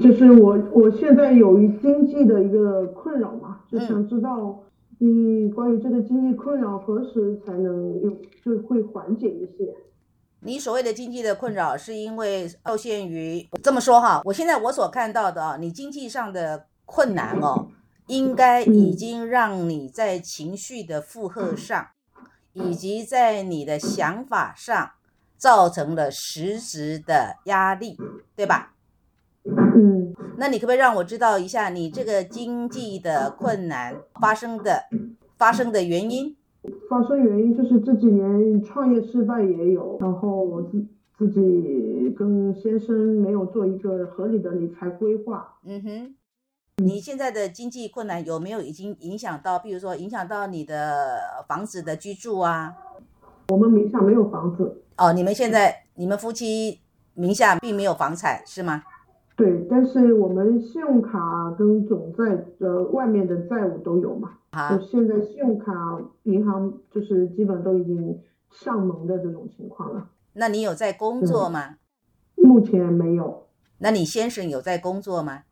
就是我我现在有一经济的一个困扰嘛，就想知道你关于这个经济困扰何时才能有就会缓解一些。你所谓的经济的困扰，是因为受限于这么说哈？我现在我所看到的啊，你经济上的困难哦，应该已经让你在情绪的负荷上，以及在你的想法上，造成了实质的压力，对吧？嗯，那你可不可以让我知道一下，你这个经济的困难发生的发生的原因？发生原因就是这几年创业失败也有，然后我自自己跟先生没有做一个合理的理财规划。嗯哼，你现在的经济困难有没有已经影响到，比如说影响到你的房子的居住啊？我们名下没有房子。哦，你们现在你们夫妻名下并没有房产是吗？对，但是我们信用卡跟总债的外面的债务都有嘛。就现在信用卡银行就是基本都已经上门的这种情况了。那你有在工作吗？目前没有。那你先生有在工作吗？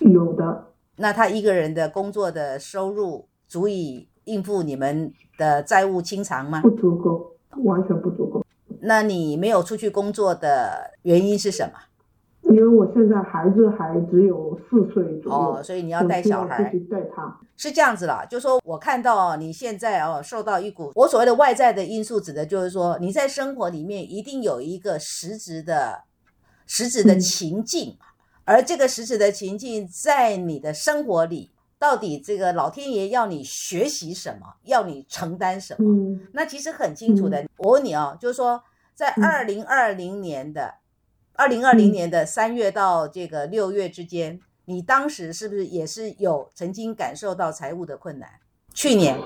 有的。那他一个人的工作的收入足以应付你们的债务清偿吗？不足够，完全不足够。那你没有出去工作的原因是什么？因为我现在孩子还只有四岁左右，哦，所以你要带小孩，自己带他。是这样子啦，就说我看到你现在哦，受到一股我所谓的外在的因素，指的就是说你在生活里面一定有一个实质的、实质的情境，而这个实质的情境在你的生活里，到底这个老天爷要你学习什么，要你承担什么？嗯，那其实很清楚的。我问你哦，就是说在二零二零年的。二零二零年的三月到这个六月之间，你当时是不是也是有曾经感受到财务的困难？去年，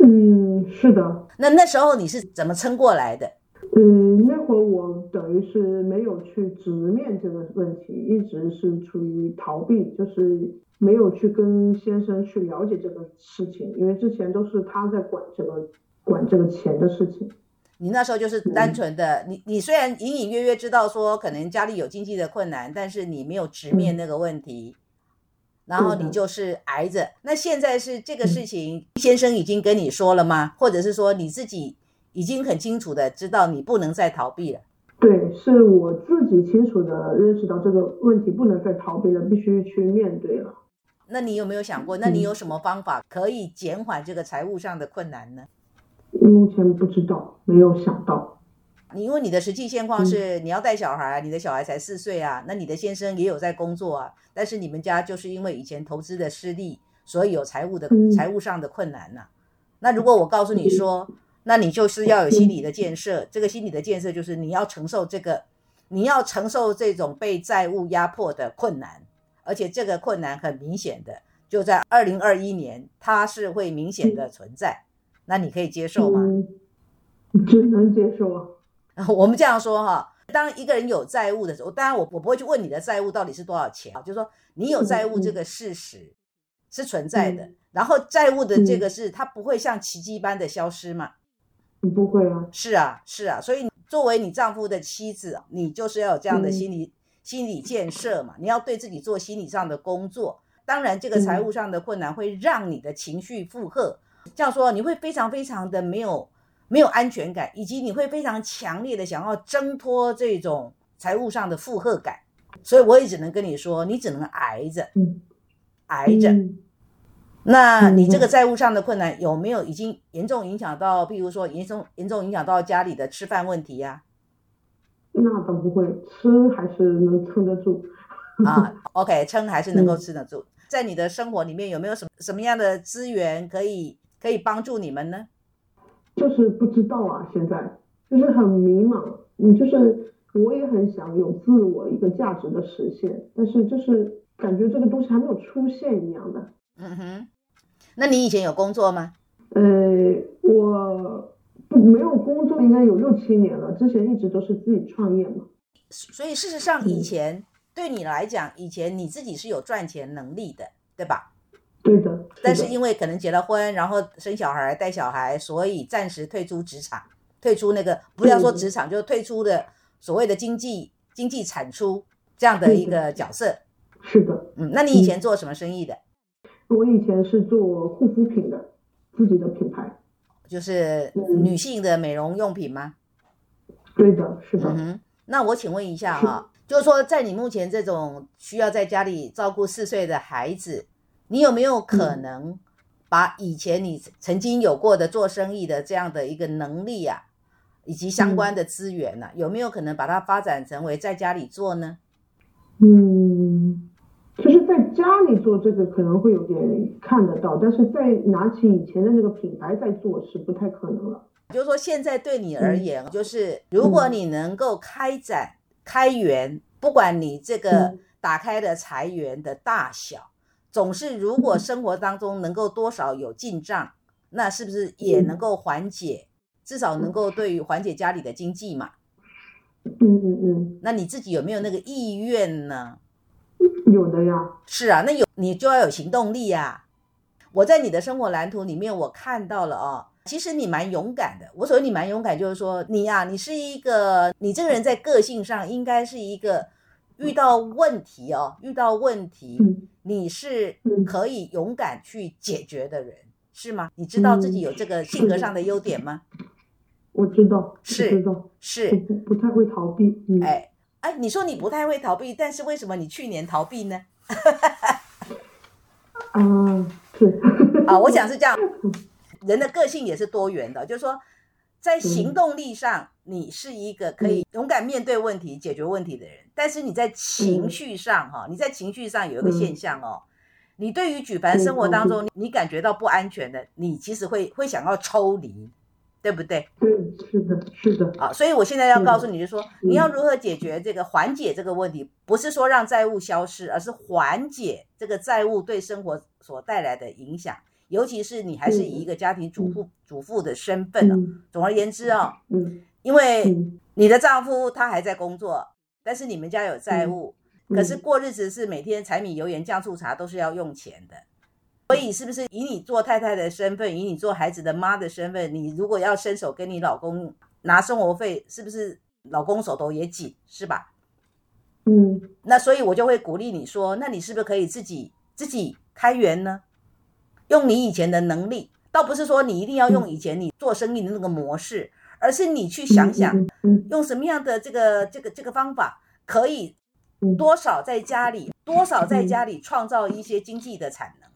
嗯，是的。那那时候你是怎么撑过来的？嗯，那会儿我等于是没有去直面这个问题，一直是处于逃避，就是没有去跟先生去了解这个事情，因为之前都是他在管这个管这个钱的事情。你那时候就是单纯的，你你虽然隐隐约约知道说可能家里有经济的困难，但是你没有直面那个问题，然后你就是挨着。那现在是这个事情，先生已经跟你说了吗？或者是说你自己已经很清楚的知道你不能再逃避了？对，是我自己清楚的认识到这个问题不能再逃避了，必须去面对了。那你有没有想过，那你有什么方法可以减缓这个财务上的困难呢？目前不知道，没有想到。你因为你的实际现况是你要带小孩，你的小孩才四岁啊，那你的先生也有在工作啊，但是你们家就是因为以前投资的失利，所以有财务的财务上的困难呐。那如果我告诉你说，那你就是要有心理的建设，这个心理的建设就是你要承受这个，你要承受这种被债务压迫的困难，而且这个困难很明显的就在二零二一年，它是会明显的存在。那你可以接受吗？只能接受啊。我们这样说哈，当一个人有债务的时候，当然我我不会去问你的债务到底是多少钱啊，就是说你有债务这个事实是存在的，然后债务的这个是它不会像奇迹般的消失嘛？不会啊。是啊，是啊，所以作为你丈夫的妻子，你就是要有这样的心理心理建设嘛，你要对自己做心理上的工作。当然，这个财务上的困难会让你的情绪负荷。这样说，你会非常非常的没有没有安全感，以及你会非常强烈的想要挣脱这种财务上的负荷感。所以我也只能跟你说，你只能挨着，挨着。那你这个债务上的困难有没有已经严重影响到，譬如说严重严重影响到家里的吃饭问题呀？那倒不会，吃还是能撑得住啊。OK，撑还是能够撑得住。在你的生活里面有没有什么什么样的资源可以？可以帮助你们呢？就是不知道啊，现在就是很迷茫。你就是我也很想有自我一个价值的实现，但是就是感觉这个东西还没有出现一样的。嗯哼，那你以前有工作吗？呃，我没有工作，应该有六七年了。之前一直都是自己创业嘛。所以事实上，以前对你来讲，以前你自己是有赚钱能力的，对吧？对的，但是因为可能结了婚，然后生小孩、带小孩，所以暂时退出职场，退出那个不要说职场，就退出的所谓的经济经济产出，这样的一个角色。是的，嗯，那你以前做什么生意的？我以前是做护肤品的，自己的品牌，就是女性的美容用品吗？对的，是的。嗯那我请问一下哈，就是说在你目前这种需要在家里照顾四岁的孩子，你有没有可能把以前你曾经有过的做生意的这样的一个能力啊，以及相关的资源呢，有没有可能把它发展成为在家里做呢？嗯，就是在家里做这个可能会有点看得到，但是在拿起以前的那个品牌在做是不太可能了。就是说，现在对你而言，就是如果你能够开展开源，不管你这个打开的财源的大小，总是如果生活当中能够多少有进账，那是不是也能够缓解？至少能够对于缓解家里的经济嘛？嗯嗯嗯。那你自己有没有那个意愿呢？有的呀。是啊，那有你就要有行动力呀。我在你的生活蓝图里面，我看到了哦。其实你蛮勇敢的。我所谓你蛮勇敢，就是说你呀，你是一个，你这个人在个性上应该是一个遇到问题哦，遇到问题，你是可以勇敢去解决的人，是吗？你知道自己有这个性格上的优点吗？我知道，是知道，是不不太会逃避。哎哎，你说你不太会逃避，但是为什么你去年逃避呢？啊，是啊，我想是这样。人的个性也是多元的，就是说，在行动力上，你是一个可以勇敢面对问题、解决问题的人。但是你在情绪上，哈，你在情绪上有一个现象哦，你对于举凡生活当中你感觉到不安全的，你其实会会想要抽离，对不对？对，是的，是的。啊，所以我现在要告诉你，就是说，你要如何解决这个缓解这个问题，不是说让债务消失，而是缓解这个债务对生活所带来的影响。尤其是你还是以一个家庭主妇主妇的身份哦。总而言之哦，嗯，因为你的丈夫他还在工作，但是你们家有债务，可是过日子是每天柴米油盐酱醋茶都是要用钱的，所以是不是以你做太太的身份，以你做孩子的妈的身份，你如果要伸手跟你老公拿生活费，是不是老公手头也紧，是吧？嗯，那所以我就会鼓励你说，那你是不是可以自己自己开源呢？用你以前的能力，倒不是说你一定要用以前你做生意的那个模式，而是你去想想，用什么样的这个这个这个方法，可以多少在家里，多少在家里创造一些经济的产能。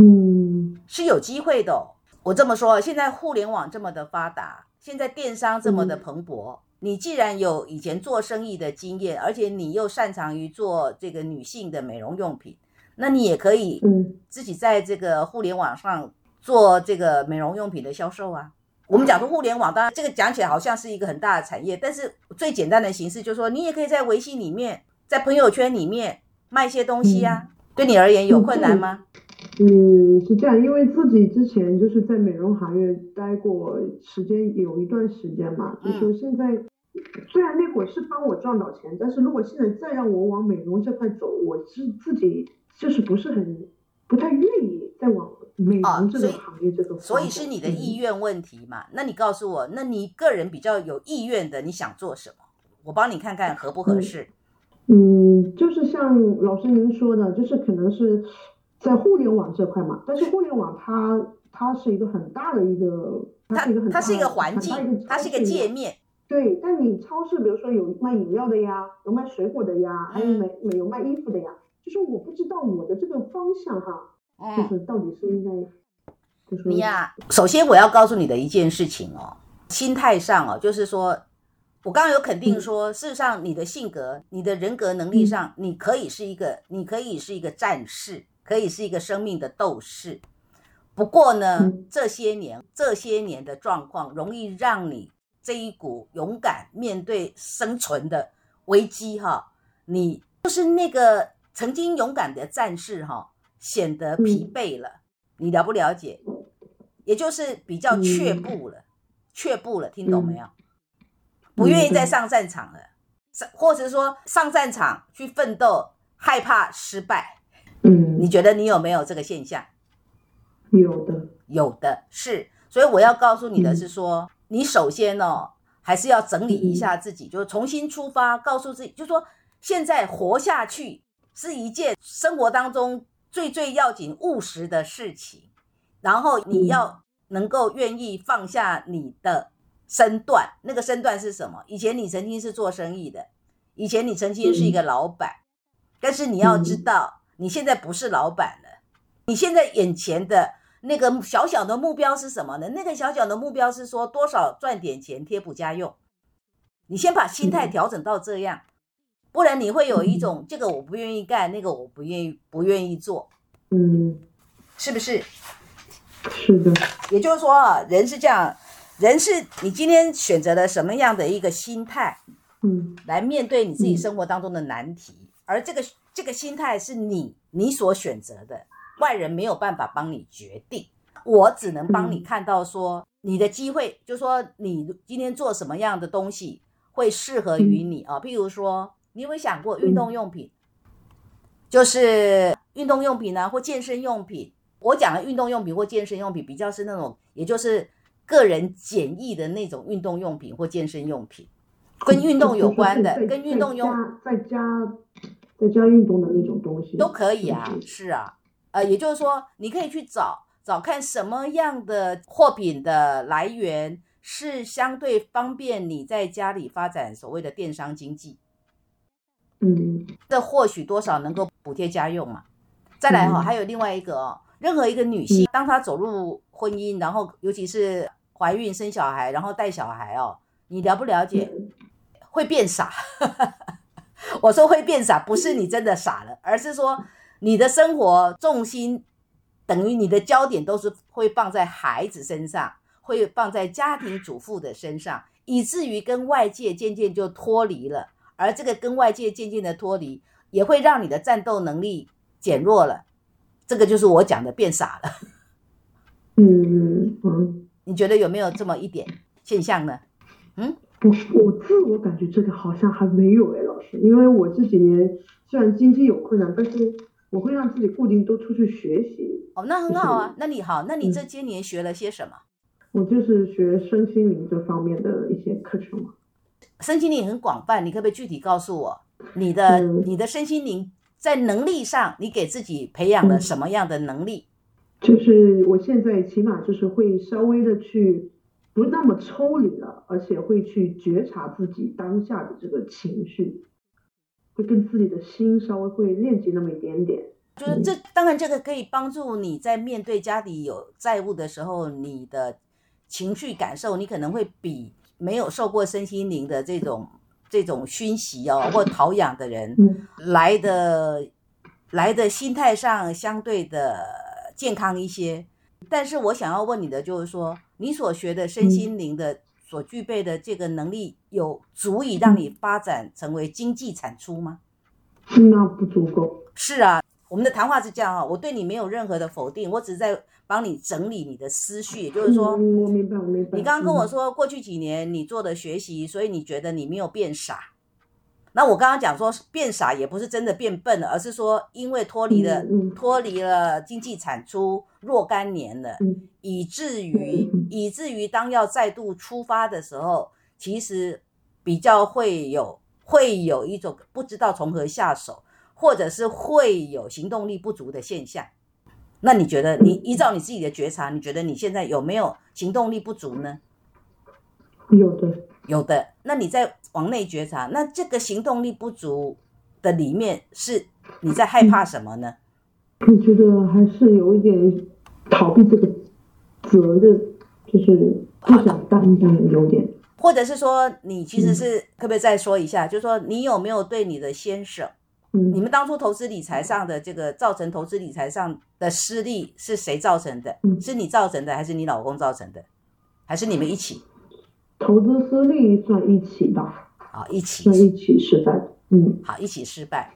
嗯，是有机会的。我这么说，现在互联网这么的发达，现在电商这么的蓬勃，你既然有以前做生意的经验，而且你又擅长于做这个女性的美容用品。那你也可以，嗯，自己在这个互联网上做这个美容用品的销售啊。我们讲说互联网，当然这个讲起来好像是一个很大的产业，但是最简单的形式就是说，你也可以在微信里面，在朋友圈里面卖一些东西啊。对你而言有困难吗？嗯，是这样，因为自己之前就是在美容行业待过时间有一段时间嘛，就是现在虽然那会儿是帮我赚到钱，但是如果现在再让我往美容这块走，我是自己。就是不是很不太愿意再往美容这个行业这个，所以是你的意愿问题嘛？那你告诉我，那你个人比较有意愿的，你想做什么？我帮你看看合不合适。嗯，就是像老师您说的，就是可能是在互联网这块嘛。但是互联网它它是一个很大的一个，它是一个很它是一个环境，它是一个界面。对，但你超市比如说有卖饮料的呀，有卖水果的呀，还有卖有卖衣服的呀。就是我不知道我的这个方向哈，就是到底是应该，就是你呀。首先我要告诉你的一件事情哦，心态上哦，就是说，我刚刚有肯定说，事实上你的性格、你的人格能力上，你可以是一个，你可以是一个战士，可以是一个生命的斗士。不过呢，这些年这些年的状况，容易让你这一股勇敢面对生存的危机哈，你就是那个。曾经勇敢的战士哈，显得疲惫了。你了不了解？也就是比较却步了，却步了，听懂没有？不愿意再上战场了，上或者说上战场去奋斗，害怕失败。嗯，你觉得你有没有这个现象？有的，有的是。所以我要告诉你的是说，你首先哦，还是要整理一下自己，就是重新出发，告诉自己，就说。现在活下去是一件生活当中最最要紧、务实的事情，然后你要能够愿意放下你的身段。那个身段是什么？以前你曾经是做生意的，以前你曾经是一个老板，但是你要知道，你现在不是老板了。你现在眼前的那个小小的目标是什么呢？那个小小的目标是说多少赚点钱贴补家用。你先把心态调整到这样。不然你会有一种这个我不愿意干，那个我不愿意不愿意做，嗯，是不是？是的。也就是说啊，人是这样，人是你今天选择了什么样的一个心态，嗯，来面对你自己生活当中的难题，而这个这个心态是你你所选择的，外人没有办法帮你决定，我只能帮你看到说你的机会，就说你今天做什么样的东西会适合于你啊，譬如说。你有没有想过运动用品，就是运动用品呢，或健身用品？我讲的运动用品或健身用品，比较是那种，也就是个人简易的那种运动用品或健身用品，跟运动有关的，跟运动用在家在家运动的那种东西都可以啊。是啊，呃，也就是说，你可以去找找看什么样的货品的来源是相对方便你在家里发展所谓的电商经济。嗯，这或许多少能够补贴家用嘛。再来哈，还有另外一个哦，任何一个女性，当她走入婚姻，然后尤其是怀孕生小孩，然后带小孩哦，你了不了解？会变傻。我说会变傻，不是你真的傻了，而是说你的生活重心等于你的焦点都是会放在孩子身上，会放在家庭主妇的身上，以至于跟外界渐渐就脱离了。而这个跟外界渐渐的脱离，也会让你的战斗能力减弱了。这个就是我讲的变傻了。嗯嗯，你觉得有没有这么一点现象呢？嗯，我我自我感觉这个好像还没有哎，老师，因为我这几年虽然经济有困难，但是我会让自己固定多出去学习。哦，那很好啊。那你好，那你这些年学了些什么？我就是学身心灵这方面的一些课程嘛。身心灵很广泛，你可不可以具体告诉我，你的你的身心灵在能力上，你给自己培养了什么样的能力？就是我现在起码就是会稍微的去不那么抽离了，而且会去觉察自己当下的这个情绪，会跟自己的心稍微会链接那么一点点。就是这当然这个可以帮助你在面对家里有债务的时候，你的情绪感受，你可能会比。没有受过身心灵的这种这种熏习哦，或陶养的人，来的来的心态上相对的健康一些。但是我想要问你的就是说，你所学的身心灵的所具备的这个能力，有足以让你发展成为经济产出吗？那不足够。是啊。我们的谈话是这样哈，我对你没有任何的否定，我只是在帮你整理你的思绪。也就是说，我明白，我明白。你刚刚跟我说，过去几年你做的学习，所以你觉得你没有变傻。那我刚刚讲说变傻，也不是真的变笨了，而是说因为脱离了脱离了经济产出若干年了，以至于以至于当要再度出发的时候，其实比较会有会有一种不知道从何下手。或者是会有行动力不足的现象，那你觉得你依照你自己的觉察，你觉得你现在有没有行动力不足呢？有的，有的。那你在往内觉察，那这个行动力不足的里面是你在害怕什么呢？我觉得还是有一点逃避这个责任，就是不想担当，有点。或者是说，你其实是可不可以再说一下，就是说你有没有对你的先生？你们当初投资理财上的这个造成投资理财上的失利是谁造成的？是你造成的，还是你老公造成的，还是你们一起？投资失利算一起吧。啊，一起。算一起失败。嗯，好，一起失败。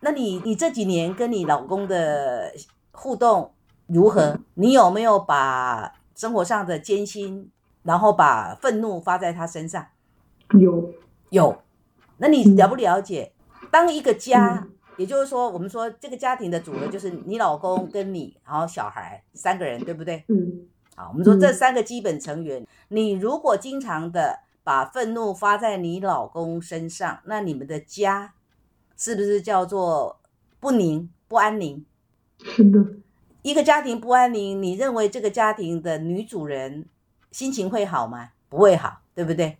那你你这几年跟你老公的互动如何？你有没有把生活上的艰辛，然后把愤怒发在他身上？有有。那你了不了解？当一个家，也就是说，我们说这个家庭的主人就是你老公跟你，然后小孩三个人，对不对？嗯。好，我们说这三个基本成员，你如果经常的把愤怒发在你老公身上，那你们的家是不是叫做不宁、不安宁？是的，一个家庭不安宁，你认为这个家庭的女主人心情会好吗？不会好，对不对？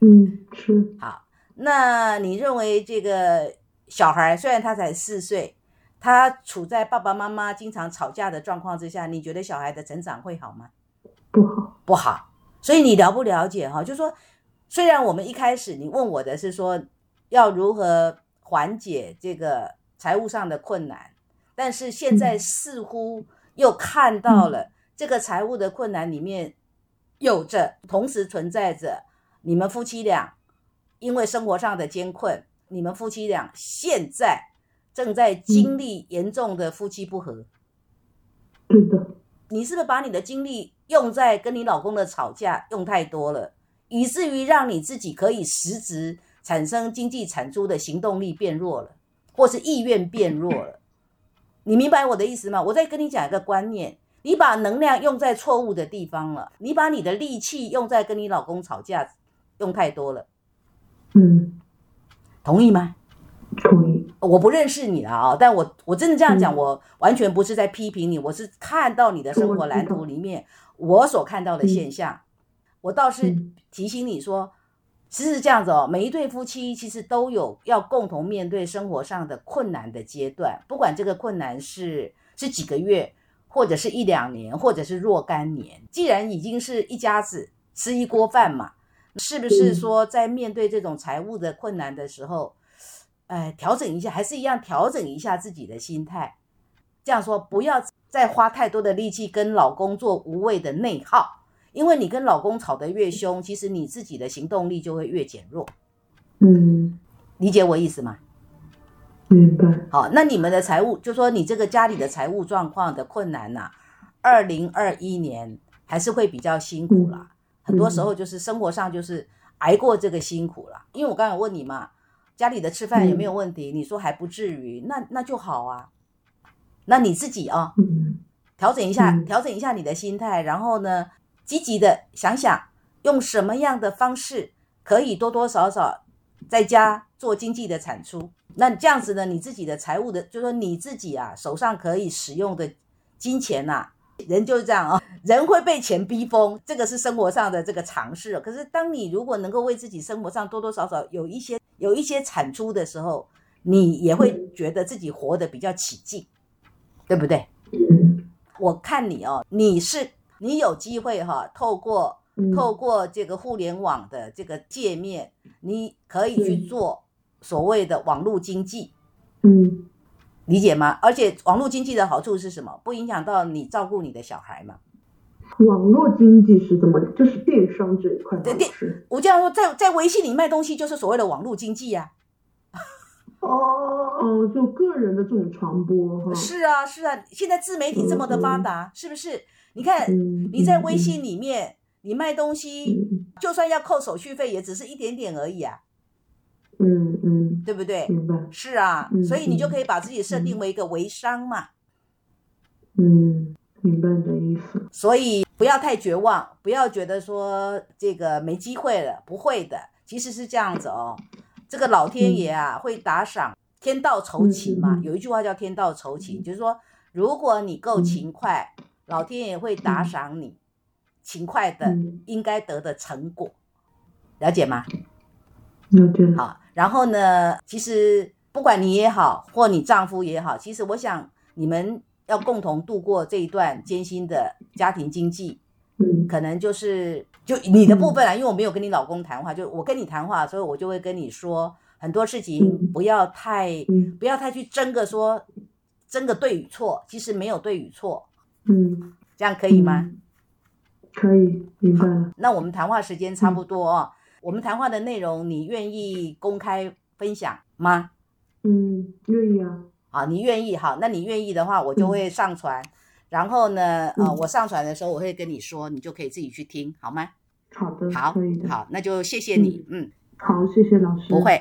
嗯，是，好，那你认为这个小孩虽然他才四岁，他处在爸爸妈妈经常吵架的状况之下，你觉得小孩的成长会好吗？不好，不好。所以你了不了解哈？就说虽然我们一开始你问我的是说要如何缓解这个财务上的困难，但是现在似乎又看到了这个财务的困难里面有着同时存在着你们夫妻俩因为生活上的艰困，你们夫妻俩现在正在经历严重的夫妻不和。你是不是把你的精力用在跟你老公的吵架用太多了，以至于让你自己可以实质产生经济产出的行动力变弱了，或是意愿变弱了？你明白我的意思吗？我再跟你讲一个观念：你把能量用在错误的地方了，你把你的力气用在跟你老公吵架用太多了，嗯，同意吗？同意，我不认识你了啊，但我我真的这样讲，嗯我完全不是在批评你，我是看到你的生活蓝图里面我所看到的现象。我倒是嗯提醒你说，其实是这样子哦，每一对夫妻其实都有要共同面对生活上的困难的阶段，不管这个困难是是几个月，或者是一两年，或者是若干年。既然已经是一家子吃一锅饭嘛，是不是嗯说在面对这种财务的困难的时候？哎，调整一下，还是一样调整一下自己的心态。这样说，不要再花太多的力气跟老公做无谓的内耗，因为你跟老公吵得越凶，其实你自己的行动力就会越减弱。嗯，理解我意思吗？明白，好，那你们的财务，就说你这个家里的财务状况的困难呐、二零二一年还是会比较辛苦啦。很多时候就是生活上就是挨过这个辛苦了。因为我刚才问你嘛，家里的吃饭有没有问题？你说还不至于，那那就好啊。那你自己啊、嗯调整一下，嗯调整一下你的心态，然后呢，积极的想想用什么样的方式可以多多少少在家做经济的产出。那这样子呢，你自己的财务的，就说你自己啊手上可以使用的金钱呐、人就是这样啊、人会被钱逼疯，这个是生活上的这个常识。可是当你如果能够为自己生活上多多少少有一些有一些产出的时候，你也会觉得自己活得比较起劲，对不对？嗯我看你哦，你是你有机会哈、透过嗯，透过这个互联网的这个界面，你可以去嗯做所谓的网络经济，嗯理解吗？而且网络经济的好处是什么？不影响到你照顾你的小孩嘛。网络经济是怎么？就是电商这一块吗，对电。我这样说，在在微信里卖东西就是所谓的网络经济呀、哦哦，就个人的这种传播哈。是啊，是啊，现在自媒体这么的发达，是不是？你看嗯，你在嗯微信里面，你卖东西，嗯就算要扣手续费，也只是一点点而已啊，嗯嗯，对不对？明白。是啊，嗯所以你就嗯可以把自己设定为一个微商嘛。嗯，明白你的意思。所以不要太绝望，不要觉得说这个没机会了，不会的，其实是这样子哦。这个老天爷啊，会打赏，天道酬勤嘛。有一句话叫天道酬勤，就是说，如果你够嗯勤快，老天爷会打赏你勤快的嗯应该得的成果，了解吗？了解。好，然后呢，其实不管你也好，或你丈夫也好，其实我想你们要共同度过这一段艰辛的家庭经济，嗯可能就是就你的部分啊，因为我没有跟你老公谈话，就我跟你谈话，所以我就会跟你说很多事情嗯不要太嗯不要太去争个说争个对与错，其实没有对与错，嗯，这样可以吗？嗯？可以，明白了。那我们谈话时间差不多哦，我们谈话的内容你愿意公开分享吗？嗯，愿意啊。啊，你愿意好，那你愿意的话，我就嗯会上传。然后呢，呃，嗯我上传的时候我会跟你说，你就可以自己去听，好吗？好的，好。好，那就谢谢你，嗯，好，谢谢老师。不会。